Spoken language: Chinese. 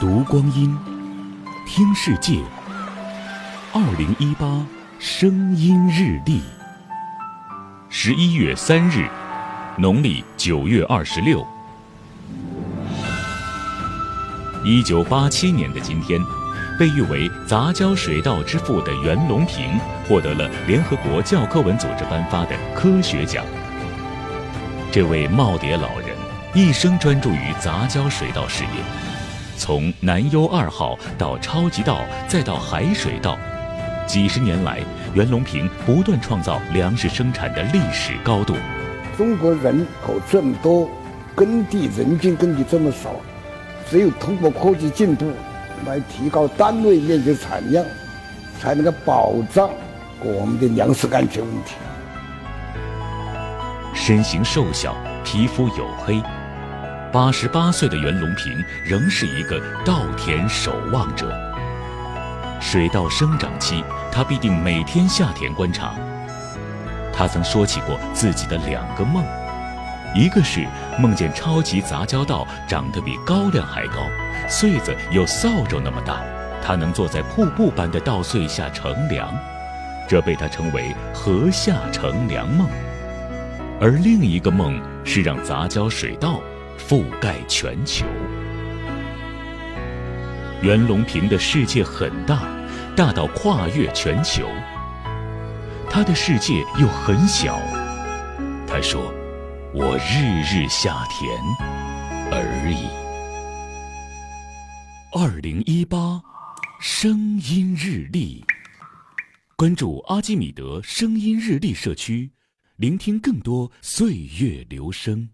读光阴，听世界。二零一八声音日历，十一月三日，农历九月二十六。一九八七年的今天，被誉为杂交水稻之父的袁隆平获得了联合国教科文组织颁发的科学奖。这位耄耋老人一生专注于杂交水稻事业，从南优二号到超级稻，再到海水稻，几十年来，袁隆平不断创造粮食生产的历史高度。中国人口这么多，耕地人均耕地这么少，只有通过科技进步来提高单位面积产量，才能够保障我们的粮食安全问题。身形瘦小，皮肤黝黑，八十八岁的袁隆平仍是一个稻田守望者。水稻生长期，他必定每天下田观察。他曾说起过自己的两个梦，一个是梦见超级杂交稻长得比高粱还高，穗子有扫帚那么大，他能坐在瀑布般的稻穗下乘凉，这被他称为“禾下乘凉梦”。而另一个梦是让杂交水稻覆盖全球。袁隆平的世界很大，大到跨越全球。他的世界又很小。他说：“我日日下田而已。”二零一八声音日历，关注阿基米德声音日历社区。聆听更多岁月流声。